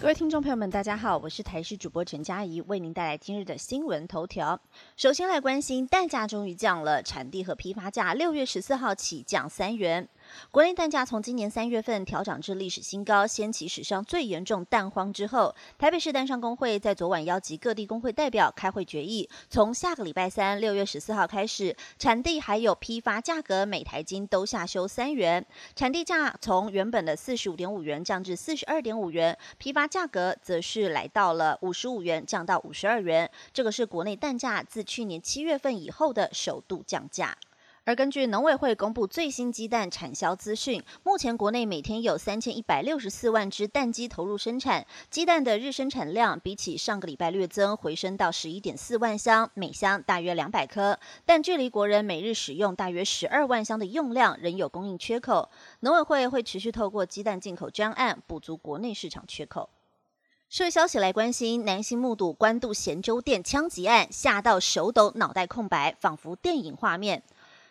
各位听众朋友们，大家好，我是台视主播陈佳怡，为您带来今日的新闻头条。首先来关心蛋价终于降了，产地和批发价六月十四号起降三元。国内蛋价从今年三月份调涨至历史新高，掀起史上最严重蛋荒之后，台北市蛋商工会在昨晚邀集各地工会代表开会决议，从下个礼拜三六月十四号开始，产地还有批发价格每台斤都下修三元，产地价从原本的四十五点五元降至四十二点五元，批发价格则是来到了五十五元降到五十二元，这个是国内蛋价自去年七月份以后的首度降价。而根据农委会公布最新鸡蛋产销资讯，目前国内每天有三千一百六十四万只蛋鸡投入生产，鸡蛋的日生产量比起上个礼拜略增，回升到十一点四万箱，每箱大约两百颗，但距离国人每日使用大约十二万箱的用量仍有供应缺口。农委会会持续透过鸡蛋进口专案补足国内市场缺口。社会消息来关心，男性目睹官渡咸州店枪击案，吓到手抖，脑袋空白，仿佛电影画面。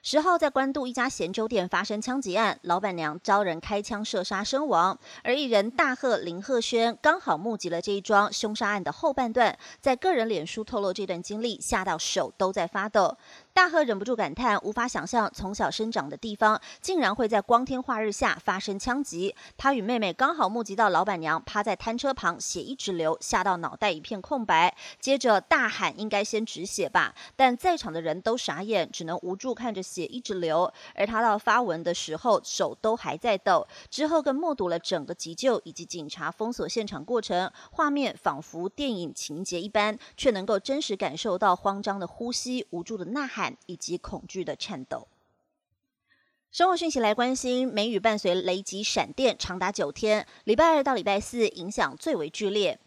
十号在关渡一家咸粥店发生枪击案，老板娘遭人开枪射杀身亡，而艺人大贺林鹤轩刚好目击了这一桩凶杀案的后半段，在个人脸书透露这段经历，吓到手都在发抖。大贺忍不住感叹，无法想象从小生长的地方竟然会在光天化日下发生枪击。他与妹妹刚好目击到老板娘趴在摊车旁，血一直流，吓到脑袋一片空白，接着大喊应该先止血吧，但在场的人都傻眼，只能无助看着血一直流。而他到发文的时候手都还在抖，之后更目睹了整个急救以及警察封锁现场过程，画面仿佛电影情节一般，却能够真实感受到慌张的呼吸、无助的呐喊。以及恐惧的颤抖。生活讯息来关心，梅雨伴随雷击闪电长达九天，礼拜二到礼拜四影响最为剧烈。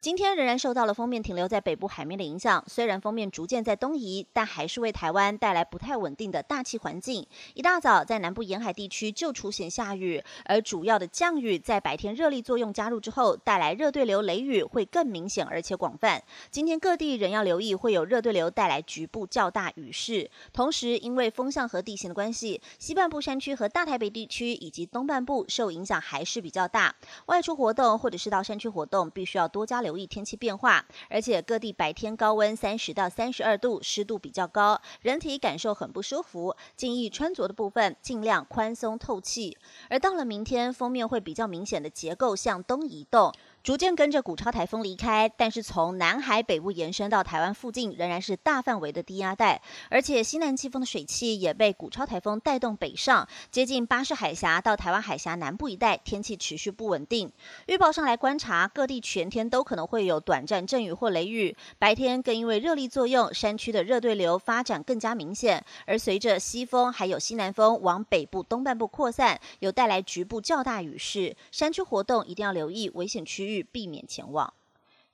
今天仍然受到了封面停留在北部海面的影响，虽然封面逐渐在东移，但还是为台湾带来不太稳定的大气环境。一大早在南部沿海地区就出现下雨，而主要的降雨在白天热力作用加入之后，带来热对流雷雨会更明显而且广泛。今天各地仍要留意会有热对流带来局部较大雨势，同时因为风向和地形的关系，西半部山区和大台北地区以及东半部受影响还是比较大。外出活动或者是到山区活动，必须要多加留。留意天气变化，而且各地白天高温三十到三十二度，湿度比较高，人体感受很不舒服。建议穿着的部分尽量宽松透气。而到了明天，封面会比较明显的结构向东移动。逐渐跟着古超台风离开，但是从南海北部延伸到台湾附近，仍然是大范围的低压带，而且西南季风的水汽也被古超台风带动北上，接近巴士海峡到台湾海峡南部一带，天气持续不稳定。预报上来观察，各地全天都可能会有短暂阵雨或雷雨，白天更因为热力作用，山区的热对流发展更加明显，而随着西风还有西南风往北部东半部扩散，有带来局部较大雨势，山区活动一定要留意危险区。避免前往。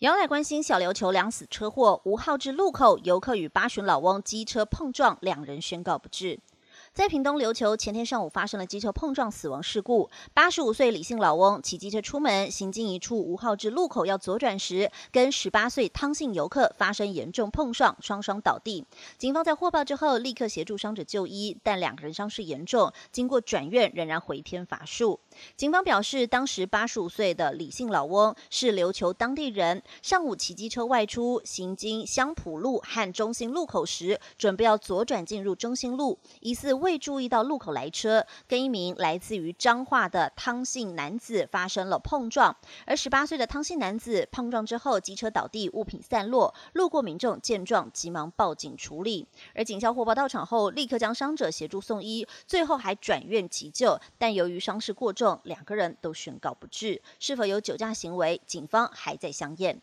杨乃关心小琉球两死车祸，吴浩志路口游客与八旬老翁机车碰撞，两人宣告不治。在屏东琉球，前天上午发生了机车碰撞死亡事故。八十五岁李姓老翁骑机车出门，行经一处吴浩志路口要左转时，跟十八岁汤姓游客发生严重碰撞，双双倒地。警方在获报之后，立刻协助伤者就医，但两个人伤势严重，经过转院仍然回天乏术。警方表示，当时八十五岁的李姓老翁是琉球当地人，上午骑机车外出，行经香浦路和中心路口时，准备要左转进入中心路，疑似未注意到路口来车，跟一名来自于彰化的汤姓男子发生了碰撞。而十八岁的汤姓男子碰撞之后，机车倒地，物品散落。路过民众见状，急忙报警处理。而警校获报到场后，立刻将伤者协助送医，最后还转院急救。但由于伤势过重，两个人都宣告不治。是否有酒驾行为，警方还在相验。